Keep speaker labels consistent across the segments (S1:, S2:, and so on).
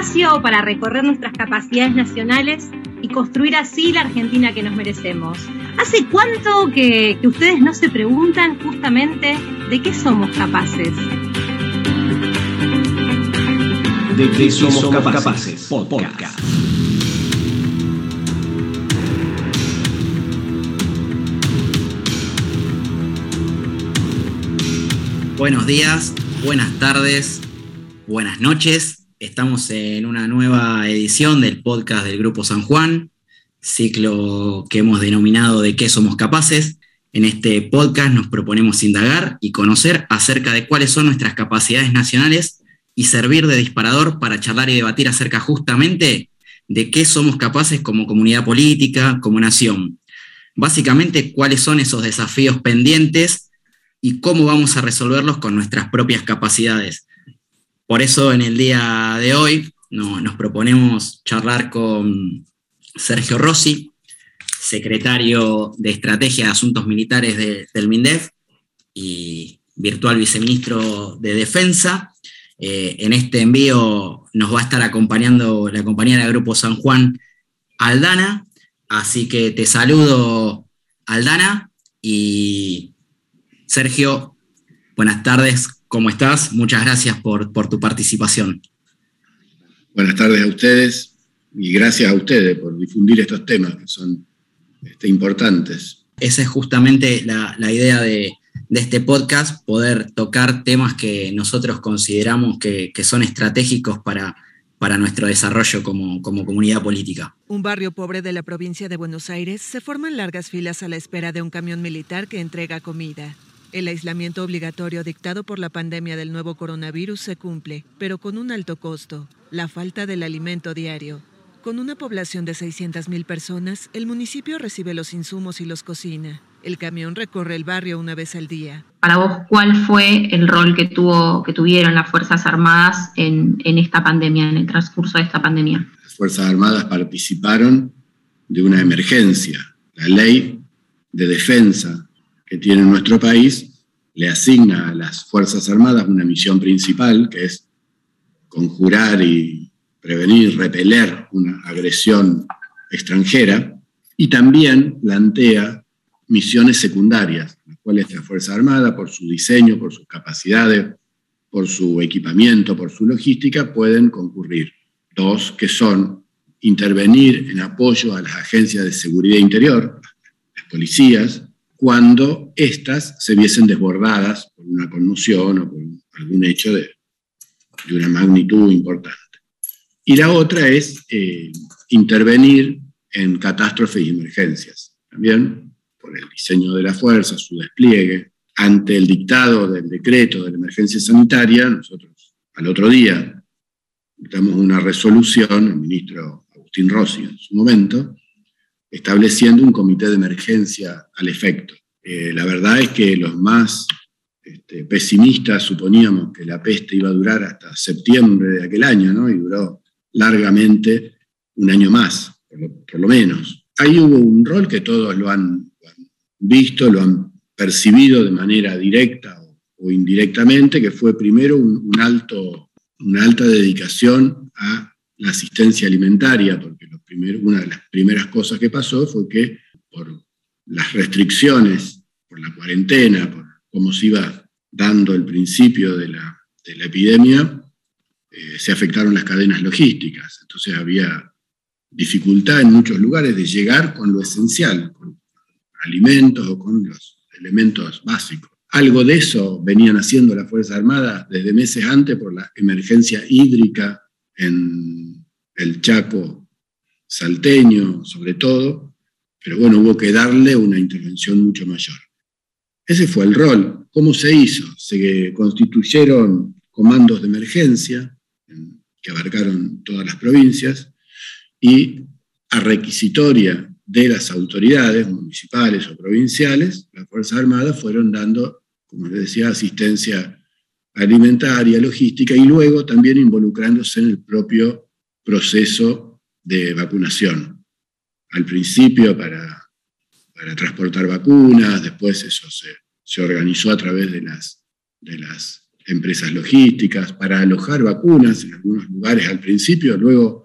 S1: espacio para recorrer nuestras capacidades nacionales y construir así la Argentina que nos merecemos. ¿Hace cuánto que, ustedes no se preguntan justamente de qué somos capaces?
S2: De qué somos, capaces. Podcast.
S3: Buenos días, buenas tardes, buenas noches. Estamos en una nueva edición del podcast del Grupo San Juan, ciclo que hemos denominado de qué somos capaces. En este podcast nos proponemos indagar y conocer acerca de cuáles son nuestras capacidades nacionales y servir de disparador para charlar y debatir acerca justamente de qué somos capaces como comunidad política, como nación. Básicamente, cuáles son esos desafíos pendientes y cómo vamos a resolverlos con nuestras propias capacidades. Por eso en el día de hoy nos proponemos charlar con Sergio Rossi, secretario de Estrategia de Asuntos Militares del MINDEF y virtual viceministro de Defensa. Eh, en este envío nos va a estar acompañando la compañera del Grupo San Juan, Aldana. Así que te saludo, Aldana, y Sergio, buenas tardes, ¿cómo estás? Muchas gracias por, tu participación.
S4: Buenas tardes a ustedes y gracias a ustedes por difundir estos temas que son este, importantes.
S3: Esa es justamente la, idea de, este podcast, poder tocar temas que nosotros consideramos que, son estratégicos para, para nuestro desarrollo como, como, comunidad política.
S5: Un barrio pobre de la provincia de Buenos Aires se forman largas filas a la espera de un camión militar que entrega comida. El aislamiento obligatorio dictado por la pandemia del nuevo coronavirus se cumple, pero con un alto costo, la falta del alimento diario. Con una población de 600.000 personas, el municipio recibe los insumos y los cocina. El camión recorre el barrio una vez al día.
S6: Para vos, ¿cuál fue el rol que, tuvo, que tuvieron las Fuerzas Armadas en, en esta pandemia, en el transcurso de esta pandemia?
S4: Las Fuerzas Armadas participaron de una emergencia. La ley de defensa que tiene nuestro país le asigna a las Fuerzas Armadas una misión principal, que es conjurar y prevenir, repeler una agresión extranjera, y también plantea misiones secundarias, las cuales la Fuerza Armada, por su diseño, por sus capacidades, por su equipamiento, por su logística, pueden concurrir. Dos, que son intervenir en apoyo a las agencias de seguridad interior, las policías, cuando éstas se viesen desbordadas por una conmoción o por algún hecho de, una magnitud importante. Y la otra es eh, intervenir en catástrofes y emergencias, también por el diseño de la fuerza, su despliegue. Ante el dictado del decreto de la emergencia sanitaria, nosotros al otro día damos una resolución, el ministro Agustín Rossi en su momento, estableciendo un comité de emergencia al efecto. Eh, la verdad es que los más este, pesimistas suponíamos que la peste iba a durar hasta septiembre de aquel año, ¿no? Y duró largamente un año más, por lo, menos. Ahí hubo un rol que todos lo han, visto, lo han percibido de manera directa o, indirectamente, que fue primero un, alto, una alta dedicación a la asistencia alimentaria, porque una de las primeras cosas que pasó fue que por las restricciones, por la cuarentena, por cómo se iba dando el principio de la, epidemia, eh, se afectaron las cadenas logísticas. Entonces había dificultad en muchos lugares de llegar con lo esencial, con alimentos o con los elementos básicos. Algo de eso venían haciendo las Fuerzas Armadas desde meses antes por la emergencia hídrica en el Chaco salteño, sobre todo, pero bueno, hubo que darle una intervención mucho mayor. Ese fue el rol. ¿Cómo se hizo? Se constituyeron comandos de emergencia que abarcaron todas las provincias y a requisitoria de las autoridades municipales o provinciales, las Fuerzas Armadas fueron dando, como les decía, asistencia alimentaria, logística y luego también involucrándose en el propio proceso de vacunación. Al principio para, para transportar vacunas, después eso se, organizó a través de las, de las empresas logísticas, para alojar vacunas en algunos lugares al principio, luego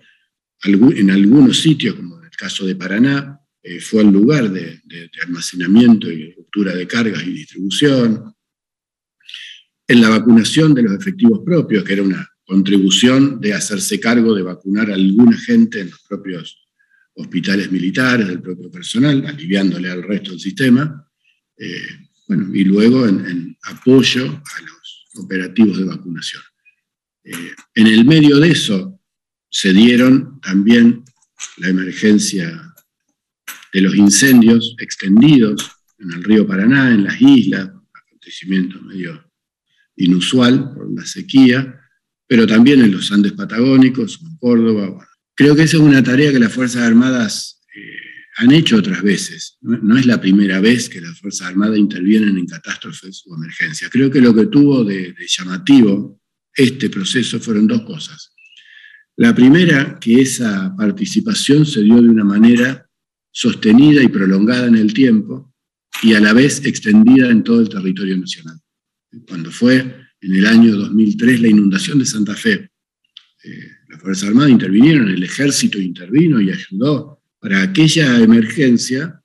S4: en algunos sitios, como en el caso de Paraná, eh, fue el lugar de, almacenamiento y ruptura de cargas y distribución. En la vacunación de los efectivos propios, que era una contribución de hacerse cargo de vacunar a alguna gente en los propios hospitales militares, del propio personal, aliviándole al resto del sistema. Eh, bueno, y luego en, apoyo a los operativos de vacunación. Eh, en el medio de eso se dieron también la emergencia de los incendios extendidos en el río Paraná, en las islas, acontecimiento medio inusual por la sequía, pero también en los Andes patagónicos, en Córdoba. creo que esa es una tarea que las Fuerzas Armadas eh, han hecho otras veces. ¿no? es la primera vez que las Fuerzas Armadas intervienen en catástrofes o emergencias. Creo que lo que tuvo de, llamativo este proceso fueron dos cosas. La primera, que esa participación se dio de una manera sostenida y prolongada en el tiempo y a la vez extendida en todo el territorio nacional. Cuando fue en el año 2003 la inundación de Santa Fe, eh, las Fuerzas Armadas intervinieron, el ejército intervino y ayudó para aquella emergencia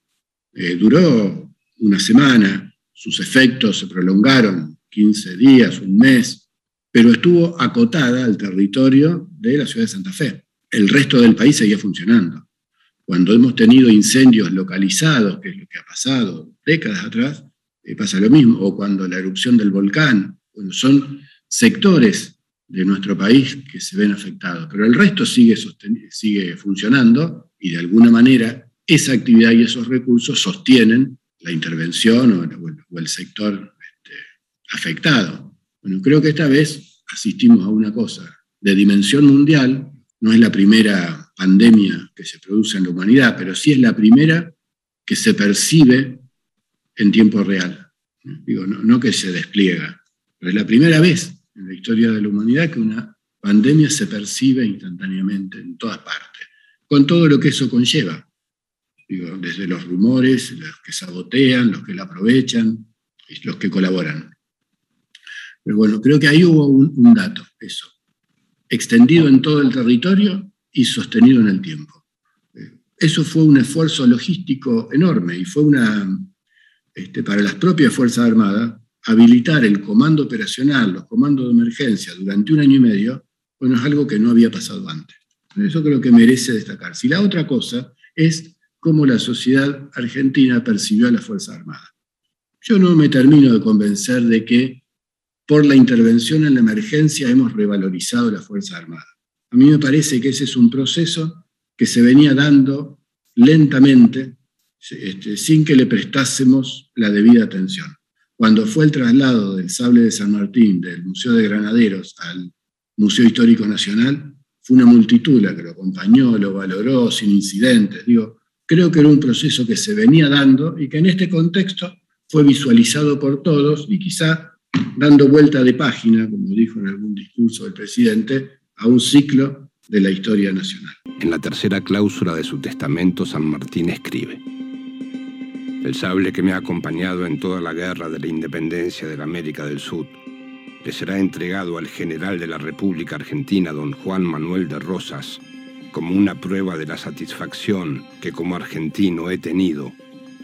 S4: eh, duró una semana, sus efectos se prolongaron 15 días, un mes, pero estuvo acotada al territorio de la ciudad de Santa Fe. El resto del país seguía funcionando. Cuando hemos tenido incendios localizados, que es lo que ha pasado décadas atrás, eh, pasa lo mismo, o cuando la erupción del volcán, son sectores de nuestro país que se ven afectados, pero el resto sigue, sigue funcionando y de alguna manera esa actividad y esos recursos sostienen la intervención o, el sector este, afectado. Bueno, creo que esta vez asistimos a una cosa de dimensión mundial, no es la primera pandemia que se produce en la humanidad, pero sí es la primera que se percibe en tiempo real. Digo, no que se despliega, pero es la primera vez en la historia de la humanidad que una pandemia se percibe instantáneamente en todas partes con todo lo que eso conlleva. desde los rumores, los que sabotean, los que la aprovechan, los que colaboran. Pero bueno, creo que ahí hubo un, dato, eso, extendido en todo el territorio y sostenido en el tiempo. Eso fue un esfuerzo logístico enorme y fue una, este, para las propias Fuerzas Armadas, habilitar el comando operacional, los comandos de emergencia durante un año y medio, bueno, es algo que no había pasado antes. Eso creo que merece destacarse. Y la otra cosa es cómo la sociedad argentina percibió a la Fuerza Armada. Yo no me termino de convencer de que por la intervención en la emergencia hemos revalorizado la Fuerza Armada. A mí me parece que ese es un proceso que se venía dando lentamente, este, sin que le prestásemos la debida atención. Cuando fue el traslado del sable de San Martín del Museo de Granaderos al Museo Histórico Nacional, fue una multitud la que lo acompañó, lo valoró sin incidentes. Digo, creo que era un proceso que se venía dando y que en este contexto fue visualizado por todos y quizá dando vuelta de página, como dijo en algún discurso el presidente, a un ciclo de la historia nacional.
S7: En la tercera cláusula de su testamento, San Martín escribe, El sable que me ha acompañado en toda la guerra de la independencia de la América del Sur le será entregado al general de la República Argentina, don Juan Manuel de Rosas, como una prueba de la satisfacción que como argentino he tenido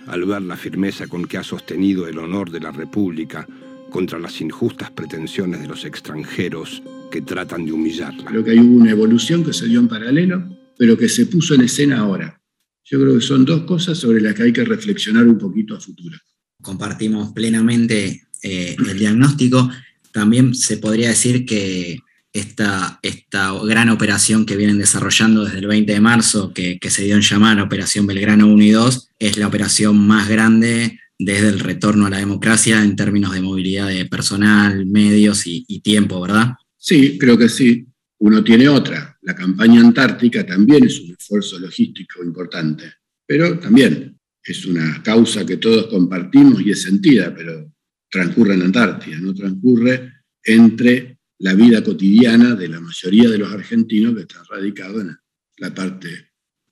S7: al ver la firmeza con que ha sostenido el honor de la República contra las injustas pretensiones de los extranjeros que tratan de humillarla.
S4: Creo que hay una evolución que se dio en paralelo, pero que se puso en escena ahora. Yo creo que son dos cosas sobre las que hay que reflexionar un poquito a futuro.
S3: Compartimos plenamente eh, el diagnóstico. También se podría decir que esta, esta gran operación que vienen desarrollando desde el 20 de marzo, que, se dio en llamar Operación Belgrano 1 y 2, es la operación más grande desde el retorno a la democracia en términos de movilidad de personal, medios y, y tiempo, ¿verdad?
S4: Sí, creo que sí. Uno tiene otra. La campaña antártica también es un esfuerzo logístico importante, pero también es una causa que todos compartimos y es sentida, pero transcurre en Antártida, no transcurre entre la vida cotidiana de la mayoría de los argentinos que están radicados en la parte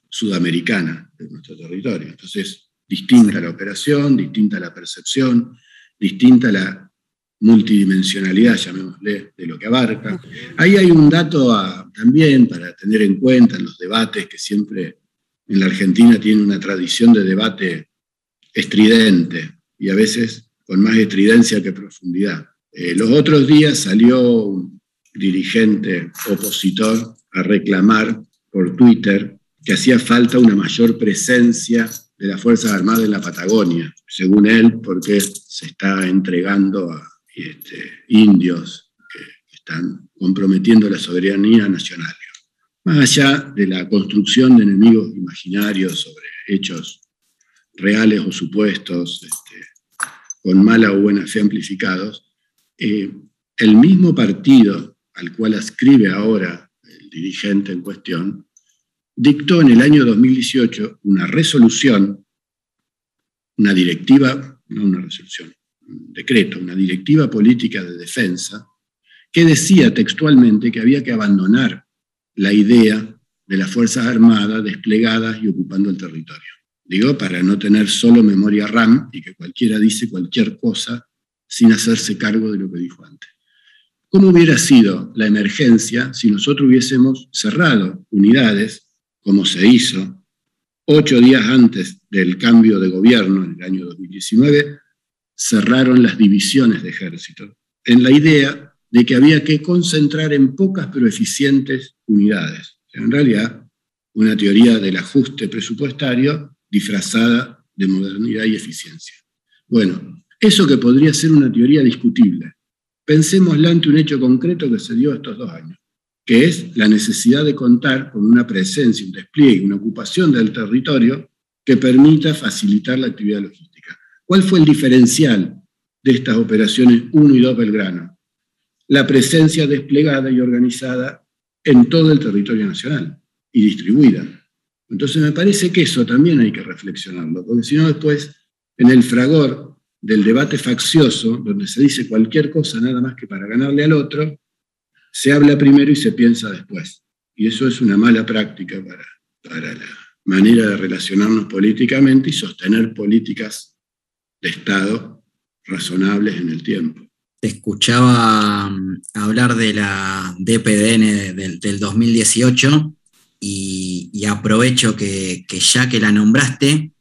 S4: sudamericana de nuestro territorio. Entonces, distinta la operación, distinta la percepción, distinta la multidimensionalidad, llamémosle, de lo que abarca. Ahí hay un dato también para tener en cuenta en los debates que siempre en la Argentina tiene una tradición de debate estridente y a veces con más estridencia que profundidad. Eh, los otros días salió un dirigente opositor a reclamar por Twitter que hacía falta una mayor presencia de las Fuerzas Armadas en la Patagonia, según él, porque se está entregando a este, indios que están comprometiendo la soberanía nacional. Más allá de la construcción de enemigos imaginarios sobre hechos reales o supuestos, este, con mala o buena fe amplificados, eh, el mismo partido al cual ascribe ahora el dirigente en cuestión, dictó en el año 2018 una resolución, una directiva, no una resolución, decreto, una directiva política de defensa, que decía textualmente que había que abandonar la idea de las Fuerzas Armadas desplegadas y ocupando el territorio. Digo, para no tener solo memoria RAM y que cualquiera dice cualquier cosa sin hacerse cargo de lo que dijo antes. ¿Cómo hubiera sido la emergencia si nosotros hubiésemos cerrado unidades, como se hizo ocho días antes del cambio de gobierno en el año 2019? Cerraron las divisiones de ejército, en la idea de que había que concentrar en pocas pero eficientes unidades. En realidad, una teoría del ajuste presupuestario disfrazada de modernidad y eficiencia. Bueno, eso que podría ser una teoría discutible, pensémosla ante un hecho concreto que se dio estos dos años, que es la necesidad de contar con una presencia, un despliegue, una ocupación del territorio que permita facilitar la actividad logística. ¿Cuál fue el diferencial de estas operaciones 1 y 2 Belgrano? La presencia desplegada y organizada en todo el territorio nacional y distribuida. Entonces me parece que eso también hay que reflexionarlo, porque si no después, en el fragor del debate faccioso, donde se dice cualquier cosa nada más que para ganarle al otro, se habla primero y se piensa después. Y eso es una mala práctica para, para la manera de relacionarnos políticamente y sostener políticas de Estado razonables en el tiempo.
S3: Te escuchaba mm, hablar de la DPDN del, del 2018 y, aprovecho que, ya que la nombraste,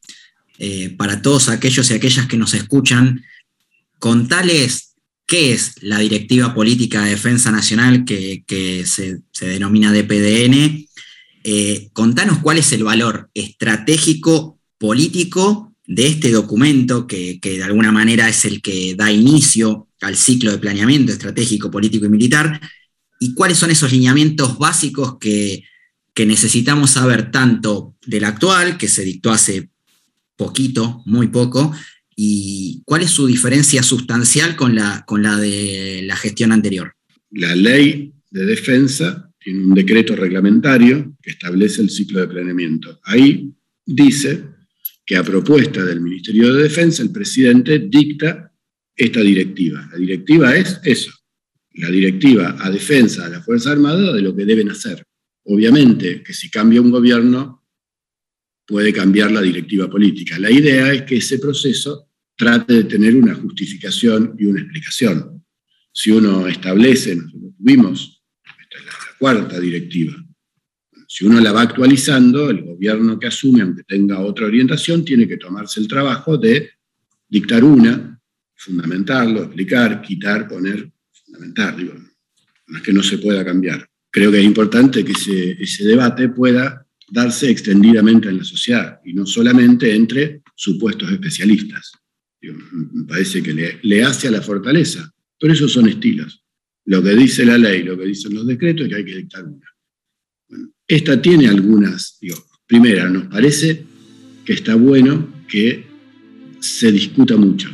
S3: eh, para todos aquellos y aquellas que nos escuchan, contales qué es la Directiva Política de Defensa Nacional que, se, denomina DPDN. Eh, contanos cuál es el valor estratégico político de este documento que, que, de alguna manera es el que da inicio al ciclo de planeamiento estratégico, político y militar, y cuáles son esos lineamientos básicos que, que necesitamos saber tanto del actual, que se dictó hace poquito, muy poco, y cuál es su diferencia sustancial con la, con la de la gestión anterior.
S4: La ley de defensa tiene un decreto reglamentario que establece el ciclo de planeamiento. Ahí dice que a propuesta del Ministerio de Defensa el presidente dicta esta directiva. La directiva es eso, la directiva a defensa de la Fuerza Armada de lo que deben hacer. Obviamente que si cambia un gobierno, puede cambiar la directiva política. La idea es que ese proceso trate de tener una justificación y una explicación. Si uno establece, nosotros tuvimos, esta es la, cuarta directiva, si uno la va actualizando, el gobierno que asume, aunque tenga otra orientación, tiene que tomarse el trabajo de dictar una, fundamentarlo, explicar, quitar, poner, fundamentar, digo, no es que no se pueda cambiar creo que es importante que ese, debate pueda darse extendidamente en la sociedad y no solamente entre supuestos especialistas. me parece que le, hace a la fortaleza, pero esos son estilos. Lo que dice la ley, lo que dicen los decretos es que hay que dictar una. Esta tiene algunas, digo, primera, nos parece que está bueno que se discuta mucho.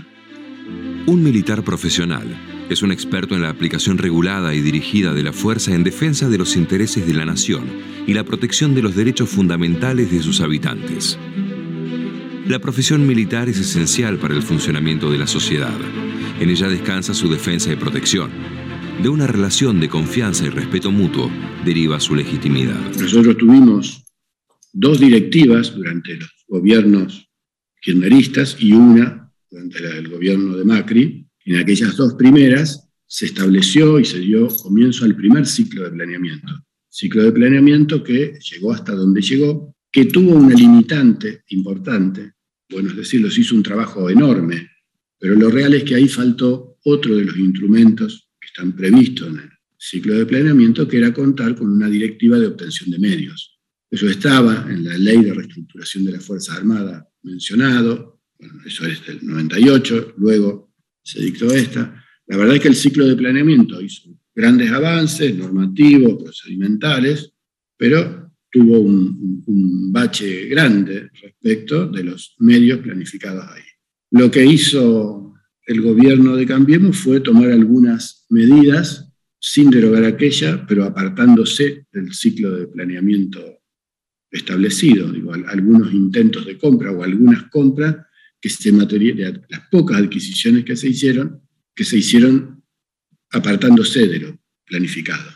S8: Un militar profesional es un experto en la aplicación regulada y dirigida de la fuerza en defensa de los intereses de la nación y la protección de los derechos fundamentales de sus habitantes. La profesión militar es esencial para el funcionamiento de la sociedad. En ella descansa su defensa y protección. De una relación de confianza y respeto mutuo deriva su legitimidad.
S4: Nosotros tuvimos dos directivas durante los gobiernos kirchneristas y una durante el gobierno de Macri, En aquellas dos primeras se estableció y se dio comienzo al primer ciclo de planeamiento. Ciclo de planeamiento que llegó hasta donde llegó, que tuvo una limitante importante, bueno, es decir, se hizo un trabajo enorme, pero lo real es que ahí faltó otro de los instrumentos están previstos en el ciclo de planeamiento, que era contar con una directiva de obtención de medios. Eso estaba en la ley de reestructuración de las Fuerzas Armadas mencionado, bueno, eso es del 98, luego se dictó esta. La verdad es que el ciclo de planeamiento hizo grandes avances normativos, procedimentales, pero tuvo un, un, bache grande respecto de los medios planificados ahí. Lo que hizo el gobierno de Cambiemos fue tomar algunas medidas sin derogar aquella, pero apartándose del ciclo de planeamiento establecido, digo, algunos intentos de compra o algunas compras que se materializaron, las pocas adquisiciones que se hicieron, que se hicieron apartándose de lo planificado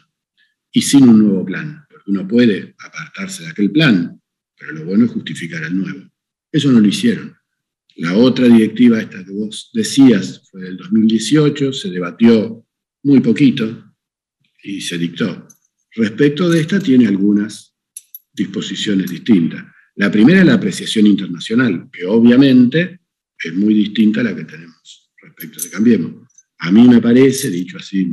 S4: y sin un nuevo plan, porque uno puede apartarse de aquel plan, pero lo bueno es justificar el nuevo. Eso no lo hicieron. La otra directiva, esta que vos decías, fue del 2018, se debatió muy poquito y se dictó. Respecto de esta, tiene algunas disposiciones distintas. La primera es la apreciación internacional, que obviamente es muy distinta a la que tenemos respecto de Cambiemos. A mí me parece, dicho así de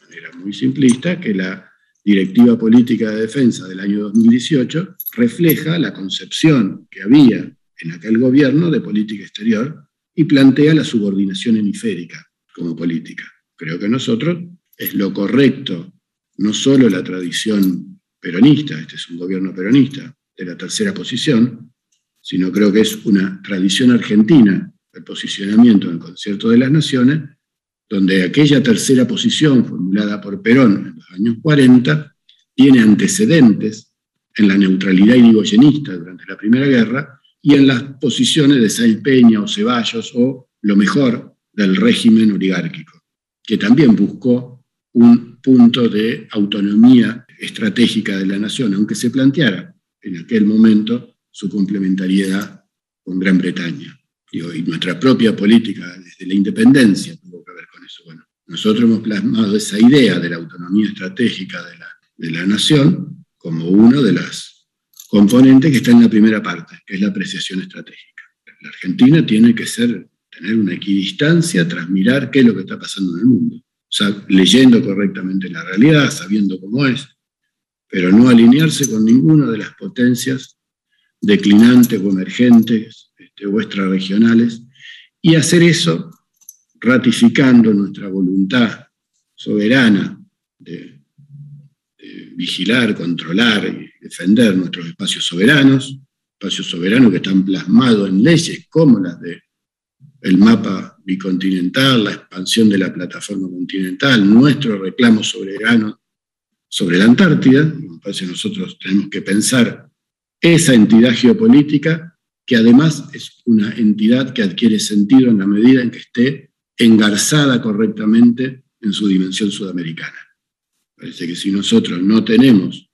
S4: manera muy simplista, que la Directiva Política de Defensa del año 2018 refleja la concepción que había en aquel gobierno de política exterior y plantea la subordinación hemisférica como política. Creo que nosotros es lo correcto, no solo la tradición peronista, este es un gobierno peronista, de la tercera posición, sino creo que es una tradición argentina el posicionamiento en el concierto de las naciones, donde aquella tercera posición formulada por Perón en los años 40 tiene antecedentes en la neutralidad irigoyenista durante la Primera Guerra y en las posiciones de Sáenz Peña o Ceballos o lo mejor del régimen oligárquico, que también buscó un punto de autonomía estratégica de la nación, aunque se planteara en aquel momento su complementariedad con Gran Bretaña. y nuestra propia política desde la independencia tuvo que ver con eso. Bueno, nosotros hemos plasmado esa idea de la autonomía estratégica de la, de la nación como uno de los componentes que está en la primera parte, que es la apreciación estratégica. La Argentina tiene que ser, tener una equidistancia tras mirar qué es lo que está pasando en el mundo. O sea, leyendo correctamente la realidad, sabiendo cómo es, pero no alinearse con ninguna de las potencias declinantes o emergentes este, o extrarregionales, y hacer eso ratificando nuestra voluntad soberana de, vigilar, controlar y defender nuestros espacios soberanos, espacios soberanos que están plasmados en leyes como las de el mapa bicontinental, la expansión de la plataforma continental, nuestro reclamo soberano sobre la Antártida, me parece que nosotros tenemos que pensar esa entidad geopolítica que además es una entidad que adquiere sentido en la medida en que esté engarzada correctamente en su dimensión sudamericana. Parece que si nosotros no tenemos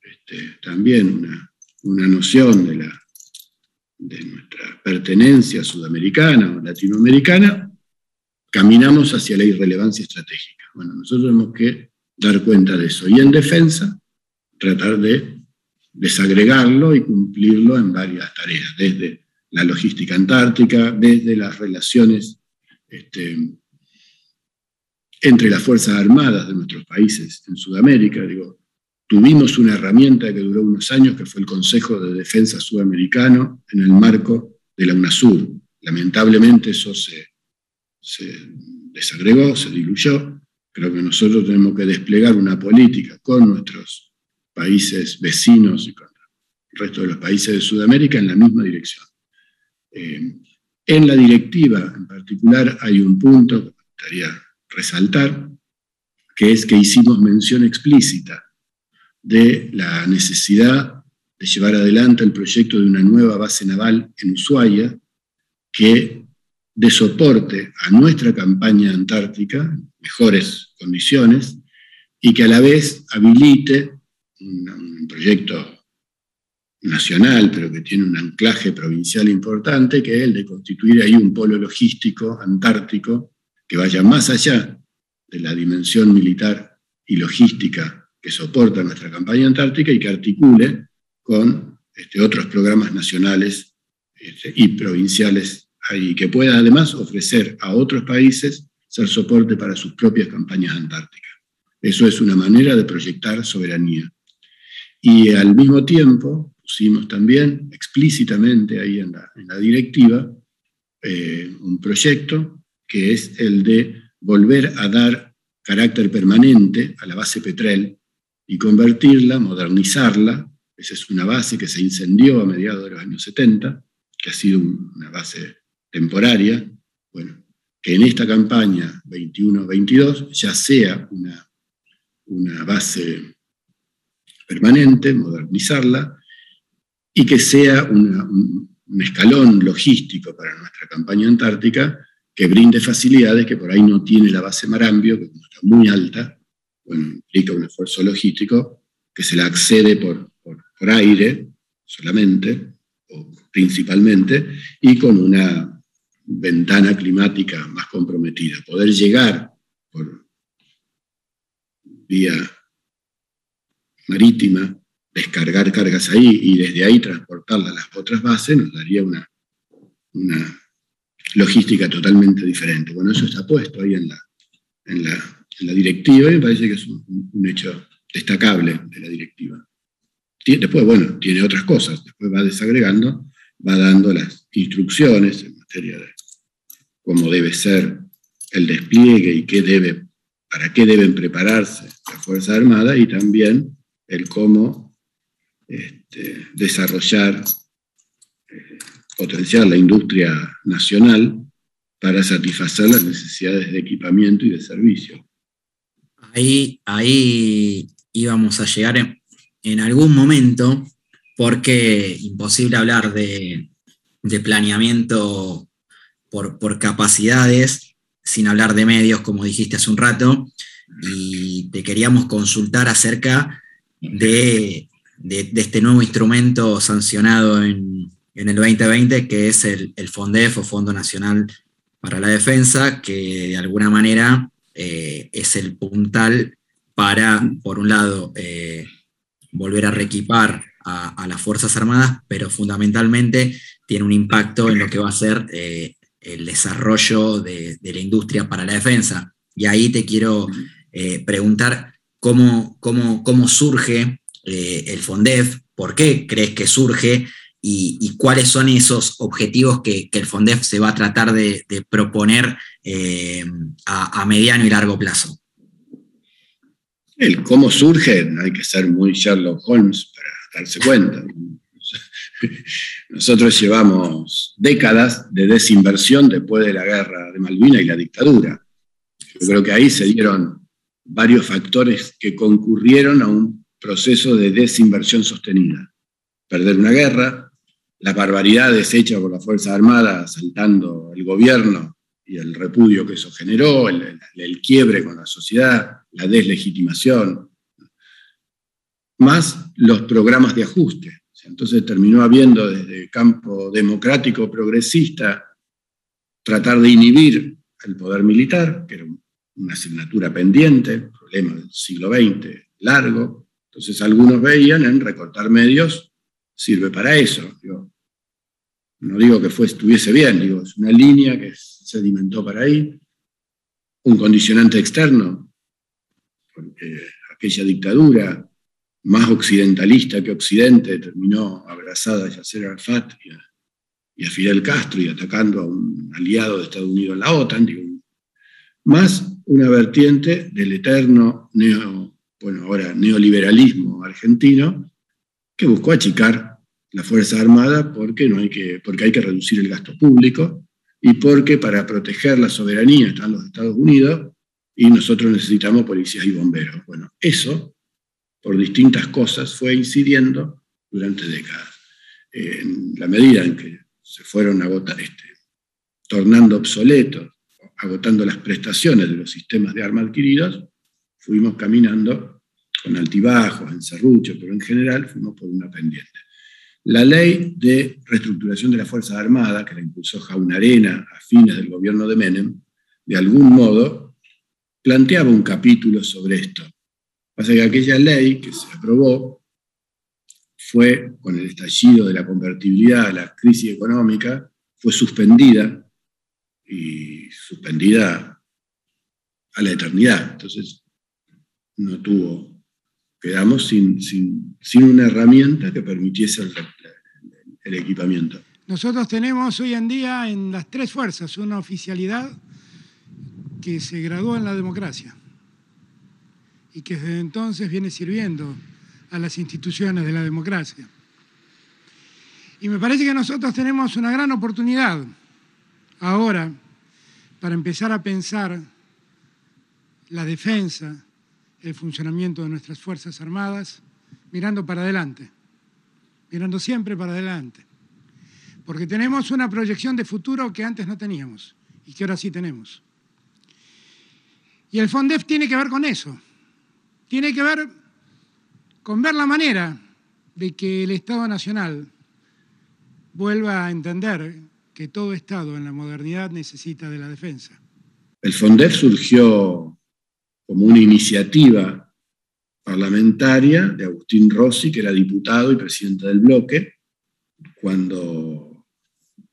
S4: este, también una, una noción de, la, de nuestra pertenencia sudamericana o latinoamericana, caminamos hacia la irrelevancia estratégica. Bueno, nosotros tenemos que dar cuenta de eso. Y en defensa, tratar de desagregarlo y cumplirlo en varias tareas, desde la logística antártica, desde las relaciones este, entre las Fuerzas Armadas de países en Sudamérica. Digo, tuvimos una herramienta que duró unos años, que fue el Consejo de Defensa Sudamericano en el marco de la UNASUR. Lamentablemente eso se, desagregó, se diluyó, Creo que nosotros tenemos que desplegar una política con nuestros países vecinos y con el resto de los países de Sudamérica en la misma dirección. Eh, en la directiva en particular hay un punto que me gustaría resaltar, que es que hicimos mención explícita de la necesidad de llevar adelante el proyecto de una nueva base naval en Ushuaia, que de soporte a nuestra campaña antártica, mejores condiciones, y que a la vez habilite un, un, proyecto nacional, pero que tiene un anclaje provincial importante, que es el de constituir ahí un polo logístico antártico que vaya más allá de la dimensión militar y logística que soporta nuestra campaña antártica y que articule con este, otros programas nacionales este, y provinciales y que pueda además ofrecer a otros países ser soporte para sus propias campañas antárticas. Eso es una manera de proyectar soberanía. Y al mismo tiempo pusimos también explícitamente ahí en la, directiva eh, un proyecto que es el de volver a dar carácter permanente a la base Petrel y convertirla, modernizarla. Esa es una base que se incendió a mediados de los años 70, que ha sido una base temporaria. Bueno, que en esta campaña 21-22 ya sea una, una base permanente, modernizarla, y que sea un, escalón logístico para nuestra campaña antártica que brinde facilidades que por ahí no tiene la base Marambio, que está muy alta, bueno, implica un esfuerzo logístico, que se la accede por, por aire solamente, o principalmente, y con una ventana climática más comprometida. Poder llegar por vía marítima, descargar cargas ahí y desde ahí transportarlas a las otras bases nos daría una, una logística totalmente diferente. Bueno, eso está puesto ahí en la, en la, directiva y me parece que es un, hecho destacable de la directiva. Después, bueno, tiene otras cosas, después va desagregando, va dando las instrucciones en materia de cómo debe ser el despliegue y qué debe, para qué deben prepararse las Fuerzas Armadas y también el cómo este, desarrollar, eh, potenciar la industria nacional para satisfacer las necesidades de equipamiento y de servicio.
S3: Ahí, ahí íbamos a llegar en, algún momento, porque imposible hablar de, de planeamiento por, capacidades, sin hablar de medios, como dijiste hace un rato, y te queríamos consultar acerca de, este nuevo instrumento sancionado en, el 2020, que es el, FONDEF o Fondo Nacional para la Defensa, que de alguna manera eh, es el puntal para, por un lado, eh, volver a reequipar a, las Fuerzas Armadas, pero fundamentalmente tiene un impacto en lo que va a ser eh, el desarrollo de, la industria para la defensa. Y ahí te quiero preguntar cómo, cómo, cómo surge el FONDEF, por qué crees que surge y, cuáles son esos objetivos que, el FONDEF se va a tratar de, proponer eh, a, mediano y largo plazo.
S4: El cómo surge, hay que ser muy Sherlock Holmes para darse cuenta. Nosotros llevamos décadas de desinversión después de la guerra de Malvinas y la dictadura. Yo creo que ahí se dieron varios factores que concurrieron a un proceso de desinversión sostenida. Perder una guerra, las barbaridades hechas por las Fuerzas Armadas asaltando el gobierno y el repudio que eso generó, el, el quiebre con la sociedad, la deslegitimación, más los programas de ajuste entonces terminó habiendo desde el campo democrático progresista tratar de inhibir el poder militar, que era una asignatura pendiente, problema del siglo XX largo. Entonces algunos veían en recortar medios sirve para eso. No digo que estuviese bien, digo, es una línea que se sedimentó para ahí. Un condicionante externo, porque aquella dictadura más occidentalista que occidente, terminó abrazada a Yasser Arafat y a, Fidel Castro y atacando a un aliado de Estados Unidos en la OTAN, más una vertiente del eterno neo, bueno, ahora neoliberalismo argentino, que buscó achicar la Fuerza Armada porque, no hay que, porque hay que reducir el gasto público y porque para proteger la soberanía están los Estados Unidos y nosotros necesitamos policías y bomberos. Bueno, eso por distintas cosas, fue incidiendo durante décadas. En la medida en que se fueron agotando, este, tornando obsoletos, agotando las prestaciones de los sistemas de armas adquiridos, fuimos caminando con altibajos, en serrucho, pero en general fuimos por una pendiente. La ley de reestructuración de las Fuerzas Armadas, que la impulsó Jaunarena a fines del gobierno de Menem, de algún modo, planteaba un capítulo sobre esto. Pasa que aquella ley que se aprobó fue, con el estallido de la convertibilidad, la crisis económica, fue suspendida y suspendida a la eternidad. Entonces, no tuvo, quedamos sin, una herramienta que permitiese el equipamiento.
S9: Nosotros tenemos hoy en día en las tres fuerzas una oficialidad que se graduó en la democracia y que desde entonces viene sirviendo a las instituciones de la democracia. Y me parece que nosotros tenemos una gran oportunidad ahora para empezar a pensar la defensa, el funcionamiento de nuestras Fuerzas Armadas, mirando para adelante, mirando siempre para adelante. Porque tenemos una proyección de futuro que antes no teníamos y que ahora sí tenemos. Y el FONDEF tiene que ver con eso, tiene que ver con ver la manera de que el Estado Nacional vuelva a entender que todo Estado en la modernidad necesita de la defensa.
S4: El FONDEF surgió como una iniciativa parlamentaria de Agustín Rossi, que era diputado y presidente del bloque, cuando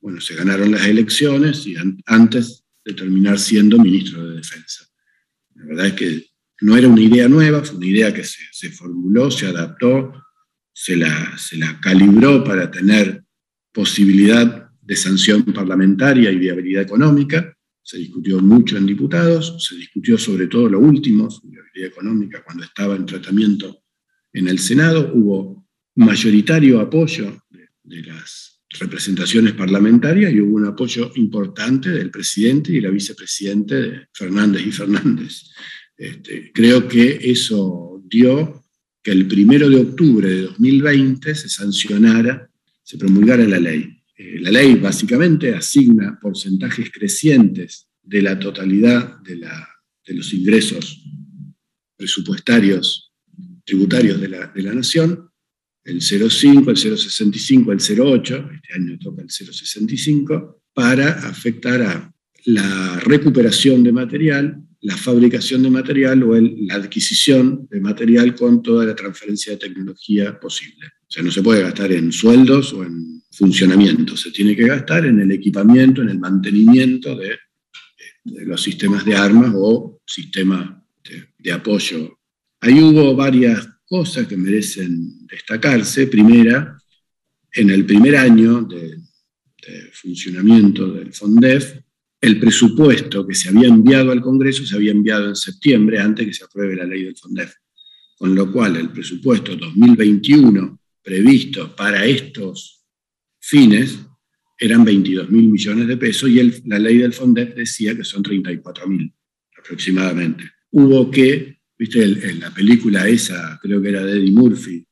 S4: bueno, se ganaron las elecciones y antes de terminar siendo ministro de Defensa. La verdad es que no era una idea nueva, fue una idea que se, formuló, se adaptó, se la, se la calibró para tener posibilidad de sanción parlamentaria y viabilidad económica. Se discutió mucho en diputados, se discutió sobre todo lo último, viabilidad económica, cuando estaba en tratamiento en el Senado. Hubo mayoritario apoyo de, de las representaciones parlamentarias y hubo un apoyo importante del presidente y la vicepresidente de Fernández y Fernández. Este, creo que eso dio que el primero de octubre de 2020 se sancionara, se promulgara la ley. Eh, la ley básicamente asigna porcentajes crecientes de la totalidad de, los ingresos presupuestarios tributarios de la, de la nación, el 0,5, el 0,65, el 0,8, este año toca el 0,65, para afectar a la recuperación de material la fabricación de material o la adquisición de material con toda la transferencia de tecnología posible. O sea, no se puede gastar en sueldos o en funcionamiento, se tiene que gastar en el equipamiento, en el mantenimiento de, los sistemas de armas o sistemas de, apoyo. Ahí hubo varias cosas que merecen destacarse. Primera, en el primer año de, de funcionamiento del FONDEF, el presupuesto que se había enviado al Congreso se había enviado en septiembre, antes que se apruebe la ley del FONDEF. Con lo cual, el presupuesto 2021 previsto para estos fines eran 22 mil millones de pesos y la ley del FONDEF decía que son 34 mil aproximadamente. Hubo que, viste, en la película esa, creo que era de Eddie Murphy,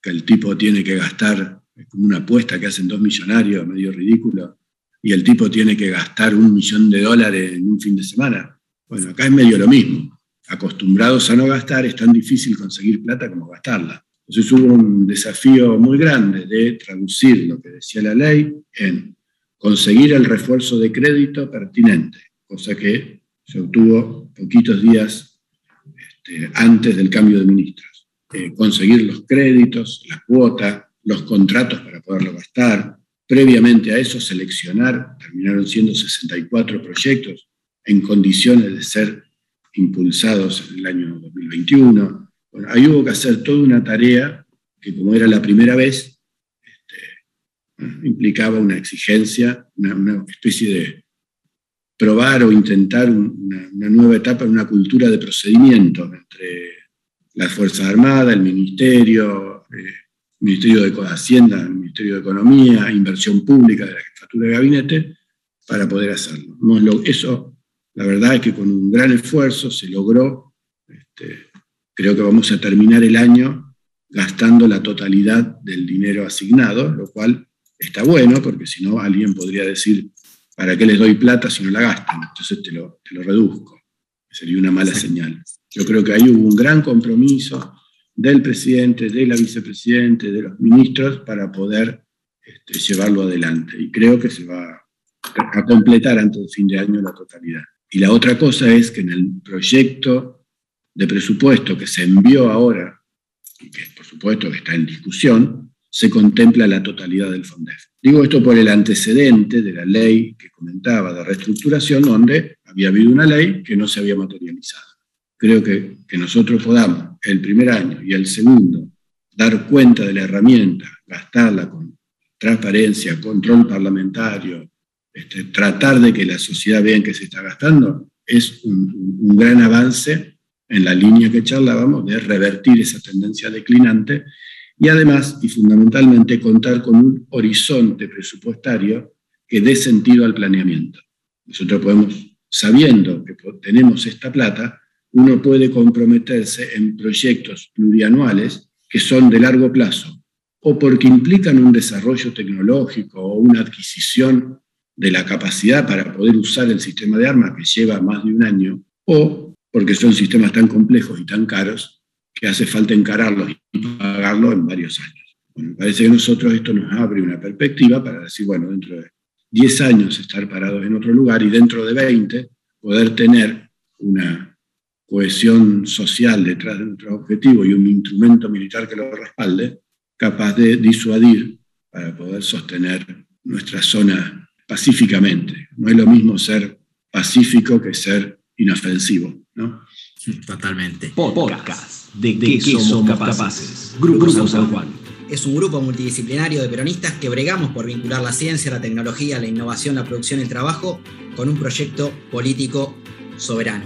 S4: que el tipo tiene que gastar como una apuesta que hacen dos millonarios, medio ridículo, y el tipo tiene que gastar un millón de dólares en un fin de semana. Bueno, acá es medio lo mismo. Acostumbrados a no gastar, es tan difícil conseguir plata como gastarla. Entonces hubo un desafío muy grande de traducir lo que decía la ley en conseguir el refuerzo de crédito pertinente, cosa que se obtuvo poquitos días este, antes del cambio de ministros. Eh, conseguir los créditos, la cuota, los contratos para poderlo gastar, Previamente a eso, seleccionar, terminaron siendo 64 proyectos en condiciones de ser impulsados en el año 2021. Bueno, ahí hubo que hacer toda una tarea que como era la primera vez, este, implicaba una exigencia, una, especie de probar o intentar una, nueva etapa, una cultura de procedimiento entre las Fuerzas Armadas, el Ministerio, eh, Ministerio de Hacienda, el Ministerio de Economía, Inversión Pública de la Jefatura de Gabinete, para poder hacerlo. eso, la verdad es que con un gran esfuerzo se logró. Este, creo que vamos a terminar el año gastando la totalidad del dinero asignado, lo cual está bueno, porque si no alguien podría decir, ¿para qué les doy plata si no la gastan? Entonces te lo, te lo reduzco. Sería una mala señal. Yo creo que ahí hubo un gran compromiso del presidente, de la vicepresidente, de los ministros para poder este, llevarlo adelante. Y creo que se va a completar antes del fin de año la totalidad. Y la otra cosa es que en el proyecto de presupuesto que se envió ahora, y que por supuesto que está en discusión, se contempla la totalidad del FONDEF. Digo esto por el antecedente de la ley que comentaba de reestructuración, donde había habido una ley que no se había materializado. Creo que, que nosotros podamos el primer año y el segundo dar cuenta de la herramienta, gastarla con transparencia, control parlamentario, este, tratar de que la sociedad vea en qué se está gastando, es un, un gran avance en la línea que charlábamos de revertir esa tendencia declinante y además y fundamentalmente contar con un horizonte presupuestario que dé sentido al planeamiento. Nosotros podemos, sabiendo que tenemos esta plata, uno puede comprometerse en proyectos plurianuales que son de largo plazo, o porque implican un desarrollo tecnológico o una adquisición de la capacidad para poder usar el sistema de armas que lleva más de un año, o porque son sistemas tan complejos y tan caros que hace falta encararlos y pagarlos en varios años. me parece que nosotros esto nos abre una perspectiva para decir, bueno, dentro de 10 años estar parados en otro lugar y dentro de 20 poder tener una cohesión social detrás de nuestro objetivo y un instrumento militar que lo respalde, capaz de disuadir para poder sostener nuestra zona pacíficamente. No es lo mismo ser pacífico que ser inofensivo, ¿no?
S3: Totalmente.
S2: Podcast. ¿De, qué, somos, capaces? Grupo, San Juan.
S3: Es un grupo multidisciplinario de peronistas que bregamos por vincular la ciencia, la tecnología, la innovación, la producción y el trabajo con un proyecto político soberano.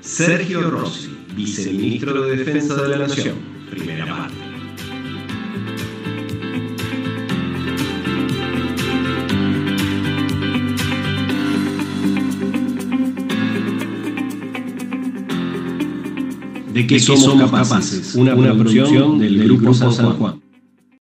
S2: Sergio Rossi, viceministro de Defensa de la Nación, primera parte. De que, somos, capaces, una, producción, del, Grupo San Juan.